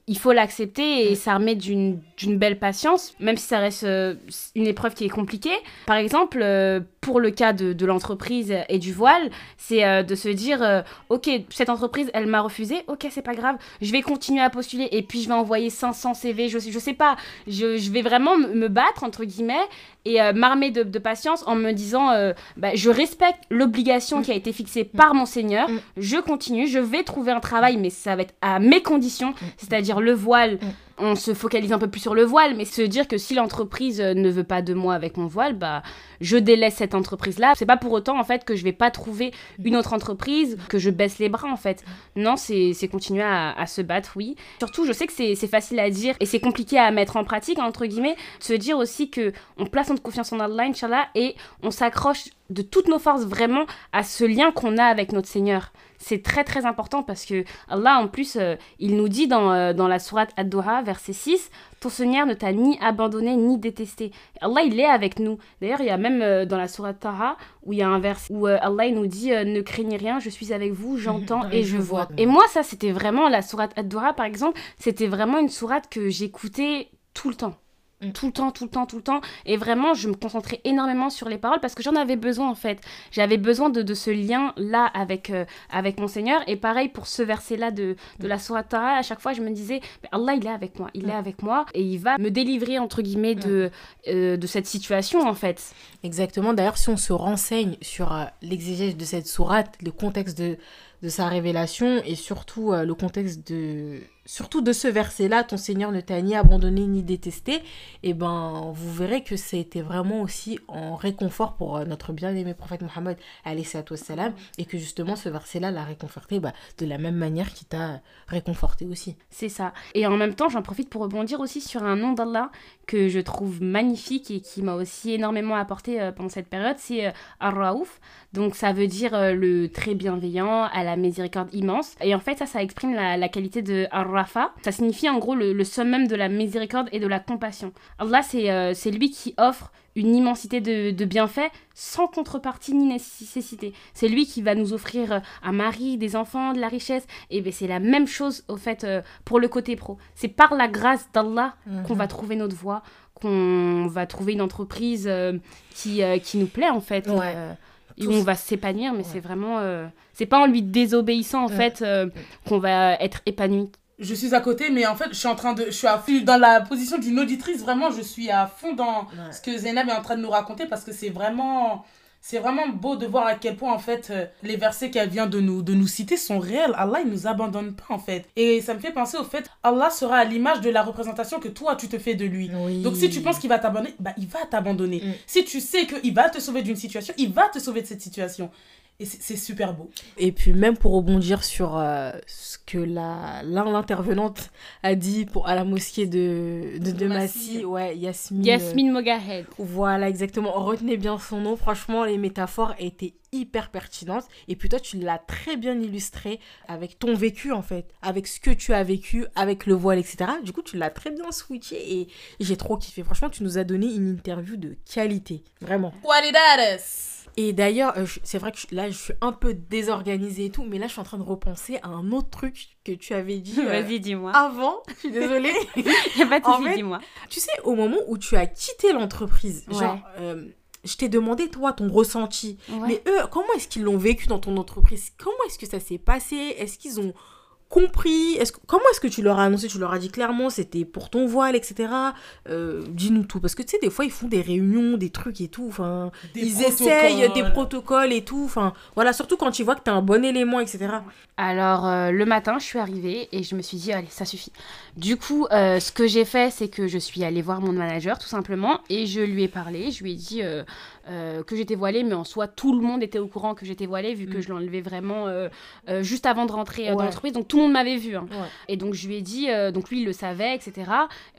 il faut l'accepter et s'armer d'une d'une belle patience, même si ça reste euh, une épreuve qui est compliquée. Par exemple, pour le cas de, de l'entreprise et du voile, c'est de se dire, ok, cette entreprise, elle m'a refusé, ok, c'est pas grave, je vais continuer à postuler et puis je vais envoyer 500 CV, je, je sais pas, je, je vais vraiment me battre, entre guillemets, et m'armer de, de patience en me disant, bah, je respecte l'obligation qui a été fixée par mon Seigneur, mm. je continue, je vais trouver un travail, mais ça va être à mes conditions, mm. c'est-à-dire le voile. On se focalise un peu plus sur le voile, mais se dire que si l'entreprise euh, ne veut pas de moi avec mon voile, bah je délaisse cette entreprise-là. C'est pas pour autant en fait que je vais pas trouver une autre entreprise, que je baisse les bras en fait. Non, c'est continuer à, se battre, oui. Surtout, je sais que c'est facile à dire et c'est compliqué à mettre en pratique entre guillemets. Se dire aussi que on place notre confiance en Allah, Inch'Allah, et on s'accroche de toutes nos forces vraiment à ce lien qu'on a avec notre Seigneur. C'est très très important parce que Allah en plus euh, il nous dit dans, euh, dans la sourate Ad-Duha verset 6 ton Seigneur ne t'a ni abandonné ni détesté. Allah il est avec nous. D'ailleurs il y a même euh, dans la sourate Taha où il y a un verset où Allah il nous dit ne craignez rien, je suis avec vous, j'entends et je vois. Et moi ça c'était vraiment la sourate Ad-Duha par exemple, c'était vraiment une sourate que j'écoutais tout le temps Mm. tout le temps, tout le temps, tout le temps. Et vraiment, je me concentrais énormément sur les paroles parce que j'en avais besoin en fait. J'avais besoin de, de ce lien-là avec, euh, avec mon Seigneur. Et pareil pour ce verset-là de, de la Tara, à chaque fois je me disais, Allah il est avec moi, il est avec moi et il va me délivrer entre guillemets de, euh, de cette situation en fait. Exactement. D'ailleurs, si on se renseigne sur euh, l'exégèse de cette sourate, le contexte de, de sa révélation et surtout le contexte de surtout de ce verset-là, ton Seigneur ne t'a ni abandonné ni détesté, et eh ben vous verrez que c'était vraiment aussi en réconfort pour euh, notre bien-aimé prophète Mohammed salam et que justement ce verset-là l'a réconforté bah, de la même manière qu'il t'a réconforté aussi. C'est ça. Et en même temps, j'en profite pour rebondir aussi sur un nom d'Allah que je trouve magnifique et qui m'a aussi énormément apporté euh, pendant cette période, c'est euh, Ar-Raouf. Donc ça veut dire le très bienveillant, à la miséricorde immense. Et en fait, ça, ça exprime la, la qualité de Ar Rafa. Ça signifie en gros le, summum de la miséricorde et de la compassion. Allah, c'est euh, lui qui offre une immensité de, bienfaits sans contrepartie ni nécessité. C'est lui qui va nous offrir euh, un mari, des enfants, de la richesse. Et ben c'est la même chose au fait euh, pour le côté pro. C'est par la grâce d'Allah qu'on va mhm. trouver notre voie, qu'on va trouver une entreprise qui, qui nous plaît en fait. et où on va s'épanouir, mais c'est vraiment. c'est pas en lui désobéissant en fait qu'on va être épanoui je suis à côté, mais en fait, je suis en train de. Je suis, à, dans la position d'une auditrice, vraiment, je suis à fond dans ce que Zainab est en train de nous raconter parce que c'est vraiment. C'est vraiment beau de voir à quel point, en fait, euh, les versets qu'elle vient de nous, de nous citer sont réels. Allah, il nous abandonne pas, en fait. Et ça me fait penser au fait, Allah sera à l'image de la représentation que toi, tu te fais de lui. Donc, si tu penses qu'il va t'abandonner, bah, il va t'abandonner. Mm. Si tu sais qu'il va te sauver d'une situation, il va te sauver de cette situation. Et c'est super beau. Et puis même pour rebondir sur euh, ce que l'intervenante a dit pour, à la mosquée de, de, de Massy, ouais, Yasmine. Yasmine Mogahed. Voilà, exactement. Retenez bien son nom. Franchement, les métaphores étaient hyper pertinentes. Et puis toi, tu l'as très bien illustré avec ton vécu, en fait. Avec ce que tu as vécu, avec le voile, etc. Du coup, tu l'as très bien switché et j'ai trop kiffé. Franchement, tu nous as donné une interview de qualité. Vraiment. Qualidades et d'ailleurs, euh, c'est vrai que là, je suis un peu désorganisée et tout, mais là, je suis en train de repenser à un autre truc que tu avais dit. Euh, Vas-y, dis-moi. Avant, je suis désolée. Il a pas de souci, dis-moi. Tu sais, au moment où tu as quitté l'entreprise, genre, euh, je t'ai demandé, toi, ton ressenti. Mais eux, comment est-ce qu'ils l'ont vécu dans ton entreprise? Comment est-ce que ça s'est passé? Est-ce qu'ils ont compris Comment est-ce que tu leur as annoncé? Tu leur as dit clairement c'était pour ton voile, etc. Euh, dis-nous tout. Parce que tu sais, des fois, ils font des réunions, des trucs et tout. Enfin, ils essayent des protocoles et tout. Enfin, voilà, surtout quand ils voient que tu as un bon élément, etc. Alors, euh, le matin, je suis arrivée et je me suis dit, allez, ça suffit. Du coup, euh, ce que j'ai fait, c'est que je suis allée voir mon manager, tout simplement, et je lui ai parlé. Je lui ai dit, euh, que j'étais voilée, mais en soi, tout le monde était au courant que j'étais voilée, vu que mm. je l'enlevais vraiment euh, euh, juste avant de rentrer dans l'entreprise. Donc tout le monde m'avait vu. Hein. Et donc je lui ai dit, donc lui, il le savait, etc.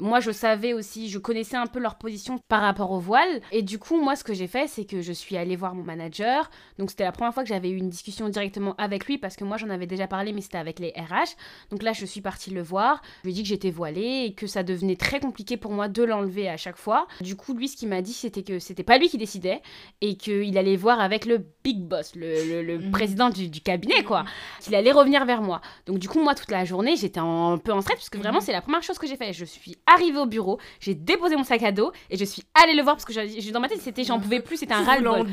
Moi, je savais aussi, je connaissais un peu leur position par rapport au voile. Et du coup, moi, ce que j'ai fait, c'est que je suis allée voir mon manager. Donc c'était la première fois que j'avais eu une discussion directement avec lui, parce que moi, j'en avais déjà parlé, mais c'était avec les RH. Donc là, je suis partie le voir. Je lui ai dit que j'étais voilée et que ça devenait très compliqué pour moi de l'enlever à chaque fois. Du coup, lui, ce qu'il m'a dit, c'était que c'était pas lui qui décidait et qu'il allait voir avec le big boss, le, le, mhm. président du, du, cabinet, quoi, mhm. qu'il allait revenir vers moi. Donc du coup, moi, toute la journée, j'étais un peu en stress parce que vraiment, mhm. c'est la première chose que j'ai fait. Je suis arrivée au bureau, j'ai déposé mon sac à dos et je suis allée le voir parce que j'ai dans ma tête, c'était j'en pouvais plus, c'était un ras-le-bol.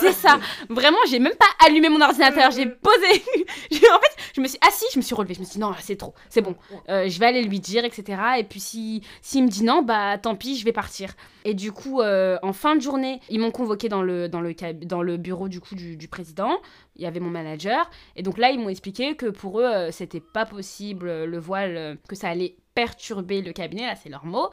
C'est ça. Vraiment, j'ai même pas allumé mon ordinateur, j'ai posé. en fait, je me suis assise, je me suis relevée, je me suis dit non, c'est trop, c'est bon, euh, je vais aller lui dire, etc. Et puis si s'il me dit non, bah tant pis, je vais partir. Et du coup, euh, en fin de journée, ils m'ont convoqué dans le, dans le, bureau du coup du, président. Il y avait mon manager. Et donc là, ils m'ont expliqué que pour eux, euh, c'était pas possible euh, le voile, que ça allait perturber le cabinet, là c'est leur mot.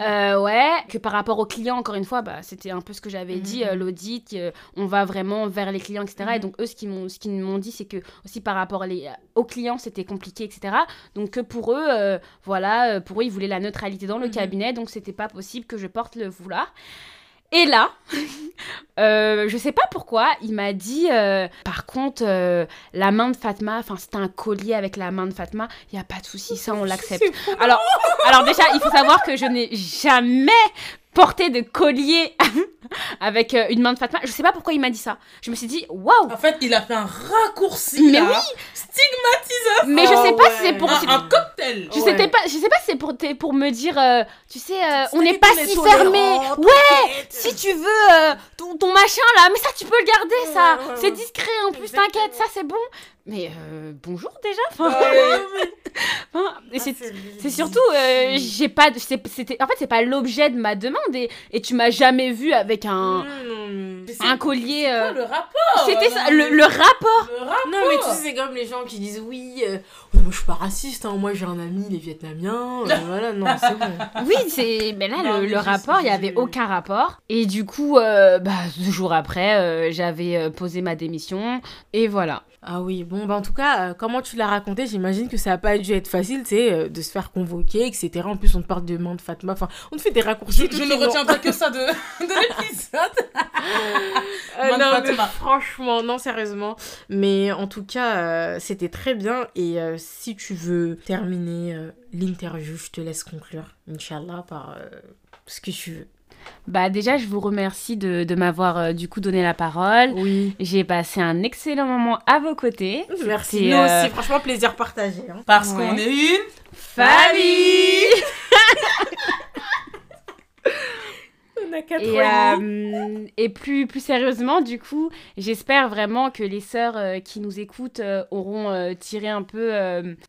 Euh, ouais, que par rapport aux clients, encore une fois, bah, c'était un peu ce que j'avais dit, euh, l'audit, euh, on va vraiment vers les clients, etc. Et donc eux, ce qu'ils m'ont, ce qu'ils m'ont dit, c'est que aussi par rapport les, aux clients, c'était compliqué, etc. Donc que pour eux, euh, voilà, pour eux, ils voulaient la neutralité dans le Mhm. cabinet, donc c'était pas possible que je porte le foulard. Et là, euh, je sais pas pourquoi, il m'a dit, euh, par contre, euh, la main de Fatma, enfin c'était un collier avec la main de Fatma, il y a pas de souci, ça on l'accepte. Alors, alors déjà, il faut savoir que je n'ai jamais porté de collier avec euh, une main de Fatma. Je sais pas pourquoi il m'a dit ça. Je me suis dit, waouh En fait, il a fait un raccourci. Mais là. oui. Stigmatisation. Mais je sais Oh, pas si c'est ouais. pour... Un, un cocktail. Je Ouais. sais pas, je sais pas si c'est pour, pour me dire, euh, tu sais, euh, on n'est pas si fermé. Ouais, si tu veux euh, ton, ton machin là, mais ça tu peux le garder, ça. Ouais, ouais, c'est discret en plus, t'inquiète, ça c'est bon. Mais euh, bonjour déjà. Enfin, Ouais. enfin, Ah, c'est surtout, euh, j'ai pas, c'était, en fait c'est pas l'objet de ma demande et, et tu m'as jamais vu avec un, c'est- un collier. quoi euh, le rapport C'était Non, ça, le, le rapport. Le rapport. Non, mais tu sais, c'est comme les gens qui disent oui, euh, Ouais, moi je suis pas raciste, hein, moi j'ai un ami, il est vietnamien, euh, voilà, non, c'est bon. Oui, c'est. Mais là, Non, le, mais le je rapport, il y avait aucun rapport. Et du coup, euh, bah, deux jours après, euh, j'avais posé ma démission. Et voilà. Ah oui, bon, bah en tout cas, euh, comment tu l'as raconté, j'imagine que ça a pas dû être facile, tu sais, euh, de se faire convoquer, etc. En plus, on te parle de main de Fatma, enfin, on te fait des raccourcis. Je, ne vont- retiendrai que ça de, de l'épisode. Euh, non, mais franchement, non, sérieusement. Mais en tout cas, euh, c'était très bien. Et si tu veux terminer l'interview, je te laisse conclure, Inch'Allah, par ce que tu veux. Bah, déjà, je vous remercie de, de m'avoir euh, du coup donné la parole. Oui. J'ai passé un excellent moment à vos côtés. Merci. Nous euh, aussi, franchement, plaisir partagé. hein. Parce Ouais. qu'on est une Famille On a quatre Et, euh, et plus, plus sérieusement, du coup, j'espère vraiment que les sœurs euh, qui nous écoutent euh, auront tiré un peu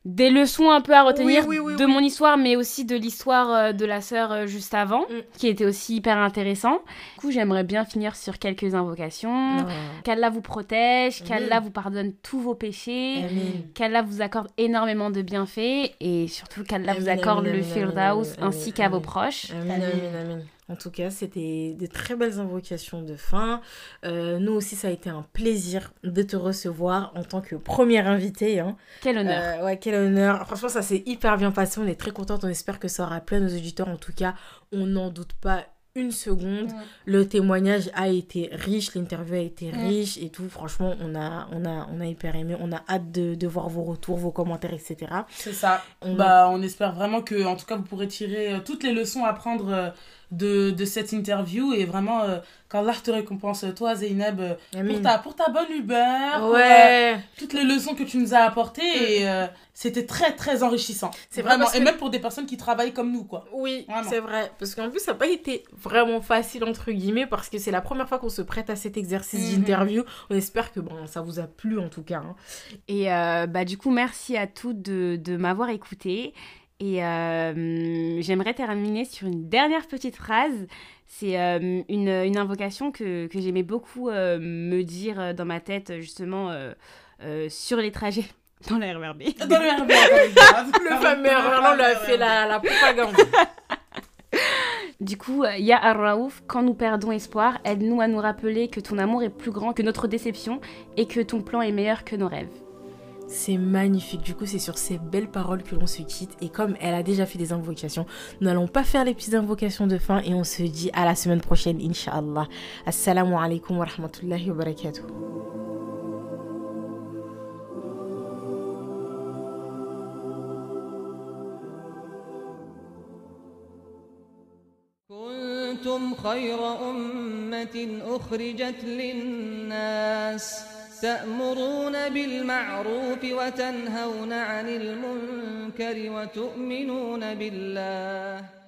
des leçons un peu à retenir Oui, oui, oui, de mon histoire, mais aussi de l'histoire de la sœur juste avant, Mm. qui était aussi hyper intéressant. Du coup, j'aimerais bien finir sur quelques invocations. Non. Qu'Allah vous protège, qu'Allah vous pardonne tous vos péchés. Qu'Allah vous accorde énormément de bienfaits et surtout qu'Allah vous accorde le Firdaus ainsi qu'à vos proches. Amin. amin, amin. En tout cas, c'était de très belles invocations de fin. Euh, nous aussi, ça a été un plaisir de te recevoir en tant que première invitée. Hein. Quel honneur. Euh, ouais, quel honneur. Franchement, ça s'est hyper bien passé. On est très contente. On espère que ça aura plu à nos auditeurs. En tout cas, on n'en doute pas une seconde. Le témoignage a été riche, l'interview a été riche et tout. Franchement, on a, on a, on a hyper aimé. On a hâte de, de voir vos retours, vos commentaires, etc. C'est ça. On Bah, on espère vraiment que, en tout cas, vous pourrez tirer euh, toutes les leçons à prendre euh, de, de cette interview et vraiment euh, qu'Allah te récompense, toi, Zeynep, euh, pour ta, pour ta bonne humeur, pour, euh, toutes les leçons que tu nous as apportées et euh, c'était très, très enrichissant. C'est vrai vraiment. Et que- même pour des personnes qui travaillent comme nous, quoi. Oui, c'est vrai. Parce qu'en plus, ça n'a pas été vraiment facile, entre guillemets, parce que c'est la première fois qu'on se prête à cet exercice Mhm. d'interview. On espère que bon, ça vous a plu, en tout cas. hein. Et euh, bah, du coup, merci à toutes de, de m'avoir écouté. Et euh, j'aimerais terminer sur une dernière petite phrase. C'est euh, une, une invocation que, que j'aimais beaucoup euh, me dire dans ma tête, justement, euh, euh, sur les trajets dans la RERB. Dans le encore Le fameux Erlan lui a fait la, la propagande. Du coup, Ya Ar-Raouf, quand nous perdons espoir, aide-nous à nous rappeler que ton amour est plus grand que notre déception et que ton plan est meilleur que nos rêves. C'est magnifique. Du coup, c'est sur ces belles paroles que l'on se quitte. Et comme elle a déjà fait des invocations, nous n'allons pas faire les petites invocations de fin. Et on se dit à la semaine prochaine, Inch'Allah. Assalamu alaikum wa rahmatullahi wa barakatuh. كنتم خير أمة أخرجت للناس تأمرون بالمعروف وتنهون عن المنكر وتؤمنون بالله